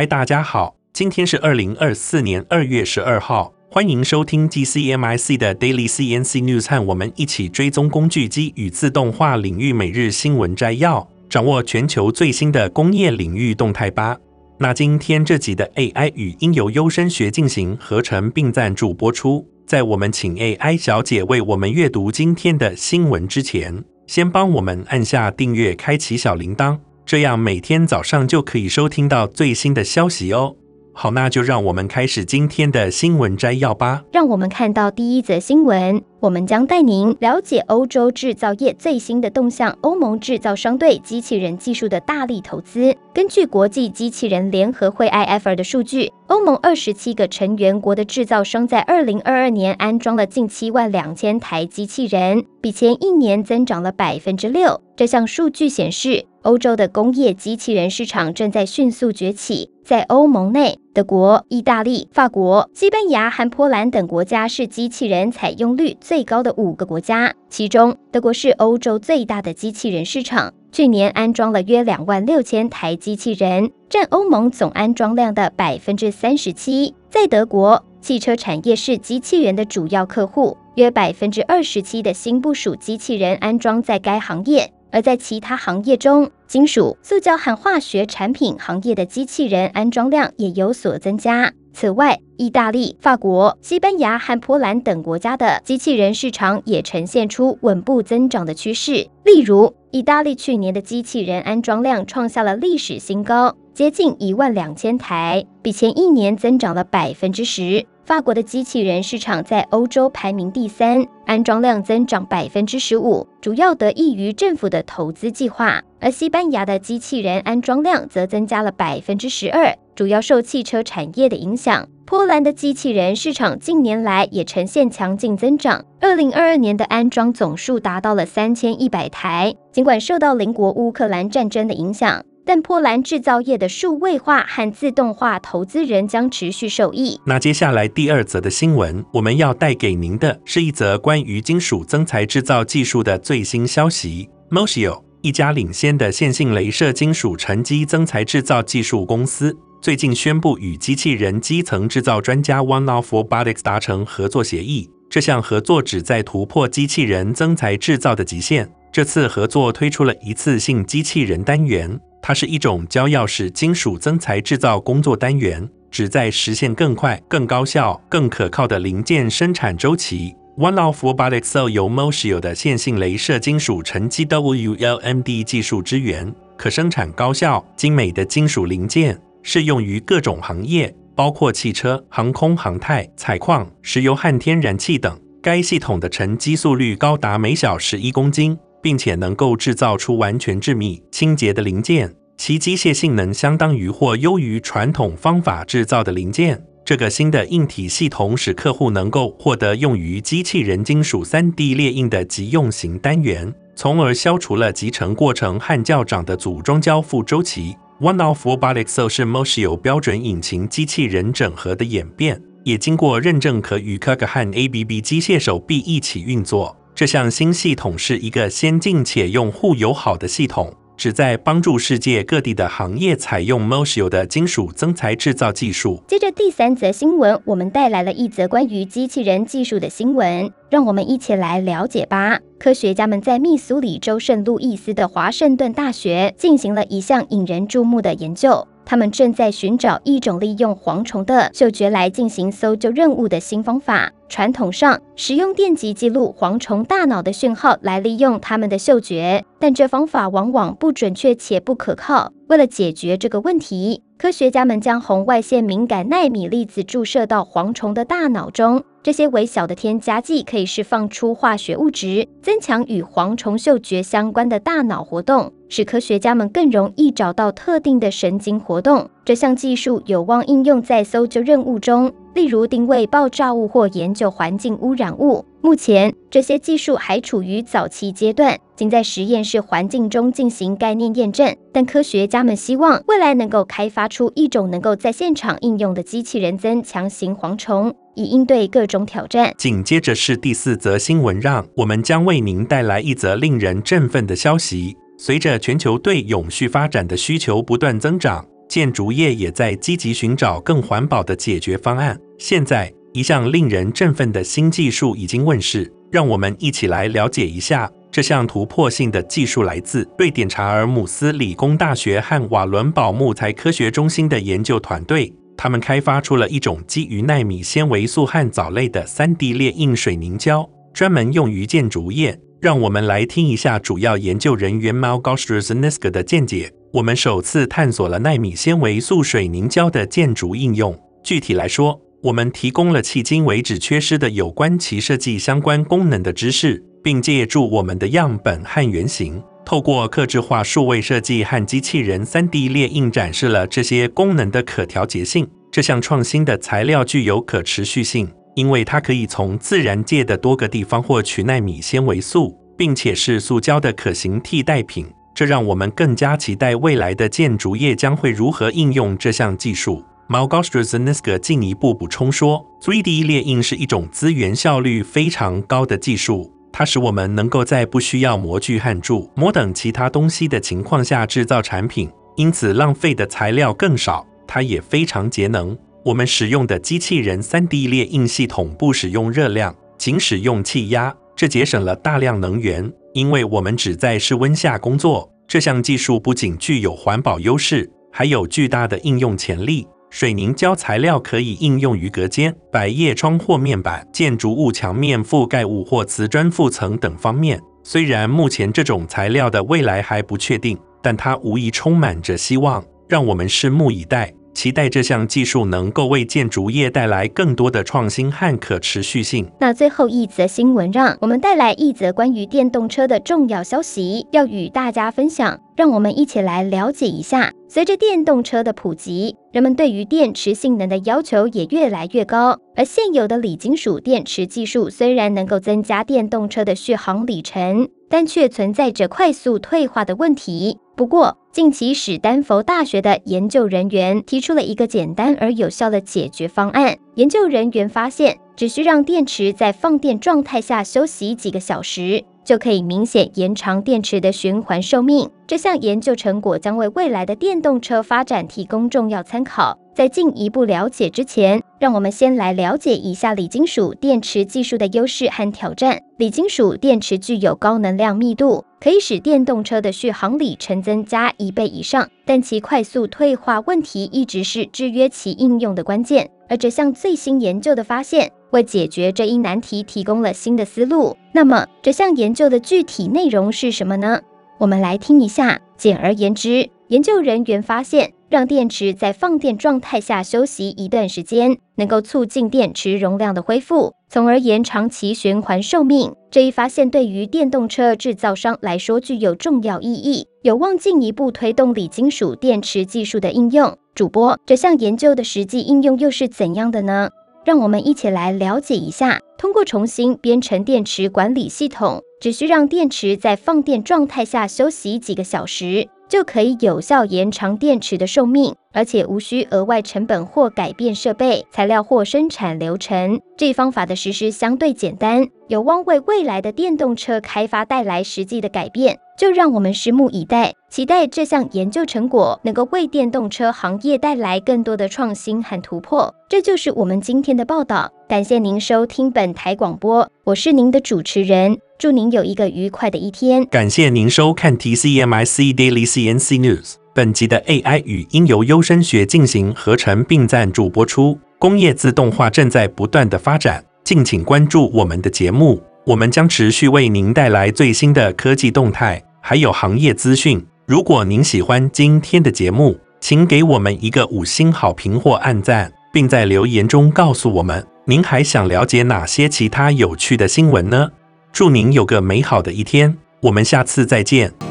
嗨，大家好，今天是二零二四年二月十二号，欢迎收听 GCMIC 的 Daily CNC News，和我们一起追踪工具机与自动化领域每日新闻摘要，掌握全球最新的工业领域动态吧。那今天这集的 AI 语音由优声学进行合成并赞助播出。在我们请 AI 小姐为我们阅读今天的新闻之前，先帮我们按下订阅，开启小铃铛。这样每天早上就可以收听到最新的消息哦。好，那就让我们开始今天的新闻摘要吧。让我们看到第一则新闻。我们将带您了解欧洲制造业最新的动向。欧盟制造商对机器人技术的大力投资。根据国际机器人联合会 IFR 的数据，欧盟二十七个成员国的制造商在二零二二年安装了近七万两千台机器人，比前一年增长了百分之六。这项数据显示，欧洲的工业机器人市场正在迅速崛起。在欧盟内，德国、意大利、法国、西班牙和波兰等国家是机器人采用率最高的五个国家，其中德国是欧洲最大的机器人市场，去年安装了约两万六千台机器人，占欧盟总安装量的百分之三十七。在德国，汽车产业是机器人的主要客户，约百分之二十七的新部署机器人安装在该行业。而在其他行业中，金属、塑胶和化学产品行业的机器人安装量也有所增加。此外，意大利、法国、西班牙和波兰等国家的机器人市场也呈现出稳步增长的趋势。例如，意大利去年的机器人安装量创下了历史新高，接近一万两千台，比前一年增长了百分之十。法国的机器人市场在欧洲排名第三，安装量增长百分之十五，主要得益于政府的投资计划。而西班牙的机器人安装量则增加了百分之十二，主要受汽车产业的影响。波兰的机器人市场近年来也呈现强劲增长，二零二二年的安装总数达到了三千一百台。尽管受到邻国乌克兰战争的影响。但波兰制造业的数位化和自动化投资人将持续受益。那接下来第二则的新闻，我们要带给您的是一则关于金属增材制造技术的最新消息。Moshio 一家领先的线性镭射金属沉积增材制造技术公司，最近宣布与机器人基层制造专家 One of Robotics 达成合作协议。这项合作旨在突破机器人增材制造的极限。这次合作推出了一次性机器人单元。它是一种焦耀式金属增材制造工作单元，旨在实现更快、更高效、更可靠的零件生产周期。One-off Robotics 由 Moshio 的线性镭射金属沉积 WLMD 技术支援，可生产高效、精美的金属零件，适用于各种行业，包括汽车、航空航太、采矿、石油和天然气等。该系统的沉积速率高达每小时一公斤。并且能够制造出完全致密、清洁的零件，其机械性能相当于或优于传统方法制造的零件。这个新的硬体系统使客户能够获得用于机器人金属 3D 列印的急用型单元，从而消除了集成过程和较长的组装交付周期。One-off Robotics 是 Moshio 标准引擎机器人整合的演变，也经过认证可与 KUKA 和 ABB 机械手臂一起运作。这项新系统是一个先进且用户友好的系统，旨在帮助世界各地的行业采用 Moshio 的金属增材制造技术。接着第三则新闻，我们带来了一则关于机器人技术的新闻，让我们一起来了解吧。科学家们在密苏里州圣路易斯的华盛顿大学进行了一项引人注目的研究。他们正在寻找一种利用蝗虫的嗅觉来进行搜救任务的新方法。传统上，使用电极记录蝗虫大脑的讯号来利用它们的嗅觉，但这方法往往不准确且不可靠。为了解决这个问题，科学家们将红外线敏感纳米粒子注射到蝗虫的大脑中。这些微小的添加剂可以释放出化学物质，增强与蝗虫嗅觉相关的大脑活动，使科学家们更容易找到特定的神经活动。这项技术有望应用在搜救任务中，例如定位爆炸物或研究环境污染物。目前，这些技术还处于早期阶段，仅在实验室环境中进行概念验证。但科学家们希望未来能够开发出一种能够在现场应用的机器人增强型蝗虫，以应对各种挑战。紧接着是第四则新闻，让我们将为您带来一则令人振奋的消息。随着全球对永续发展的需求不断增长，建筑业也在积极寻找更环保的解决方案。现在，一项令人振奋的新技术已经问世，让我们一起来了解一下。这项突破性的技术来自瑞典查尔姆斯理工大学和瓦伦堡木材科学中心的研究团队。他们开发出了一种基于纳米纤维素和藻类的 3D 列印水凝胶，专门用于建筑业。让我们来听一下主要研究人员 Małgorzata Zniska 的见解。我们首次探索了纳米纤维素水凝胶的建筑应用。具体来说，我们提供了迄今为止缺失的有关其设计相关功能的知识，并借助我们的样本和原型，透过客制化数位设计和机器人 3D 列印展示了这些功能的可调节性。这项创新的材料具有可持续性，因为它可以从自然界的多个地方获取纳米纤维素，并且是塑胶的可行替代品。这让我们更加期待未来的建筑业将会如何应用这项技术。Małgorzata Zniska 进一步补充说，3D 列印是一种资源效率非常高的技术，它使我们能够在不需要模具和铸模等其他东西的情况下制造产品，因此浪费的材料更少。它也非常节能。我们使用的机器人 3D 列印系统不使用热量，仅使用气压，这节省了大量能源。因为我们只在室温下工作，这项技术不仅具有环保优势，还有巨大的应用潜力。水凝胶材料可以应用于隔间、百叶窗或面板、建筑物墙面覆盖物或瓷砖覆层等方面。虽然目前这种材料的未来还不确定，但它无疑充满着希望，让我们拭目以待。期待这项技术能够为建筑业带来更多的创新和可持续性。那最后一则新闻，让我们带来一则关于电动车的重要消息，要与大家分享。让我们一起来了解一下。随着电动车的普及，人们对于电池性能的要求也越来越高。而现有的锂金属电池技术虽然能够增加电动车的续航里程，但却存在着快速退化的问题。不过，近期史丹佛大学的研究人员提出了一个简单而有效的解决方案。研究人员发现，只需让电池在放电状态下休息几个小时，就可以明显延长电池的循环寿命。这项研究成果将为未来的电动车发展提供重要参考。在进一步了解之前，让我们先来了解一下锂金属电池技术的优势和挑战。锂金属电池具有高能量密度，可以使电动车的续航里程增加一倍以上，但其快速退化问题一直是制约其应用的关键。而这项最新研究的发现，为解决这一难题提供了新的思路。那么，这项研究的具体内容是什么呢？我们来听一下。简而言之，研究人员发现，让电池在放电状态下休息一段时间，能够促进电池容量的恢复，从而延长其循环寿命。这一发现对于电动车制造商来说具有重要意义，有望进一步推动锂金属电池技术的应用。主播，这项研究的实际应用又是怎样的呢？让我们一起来了解一下。通过重新编程电池管理系统，只需让电池在放电状态下休息几个小时，就可以有效延长电池的寿命，而且无需额外成本或改变设备、材料或生产流程。这一方法的实施相对简单，有望为未来的电动车开发带来实际的改变。就让我们拭目以待，期待这项研究成果能够为电动车行业带来更多的创新和突破。这就是我们今天的报道，感谢您收听本台广播，我是您的主持人，祝您有一个愉快的一天。感谢您收看 TCMIC Daily CNC News。本集的 AI 语音由优声学进行合成并赞助播出。工业自动化正在不断的发展，敬请关注我们的节目，我们将持续为您带来最新的科技动态。还有行业资讯。如果您喜欢今天的节目，请给我们一个五星好评或按赞，并在留言中告诉我们您还想了解哪些其他有趣的新闻呢？祝您有个美好的一天，我们下次再见。